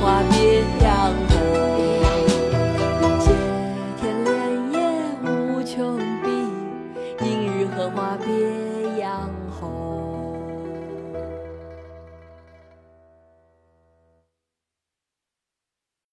花。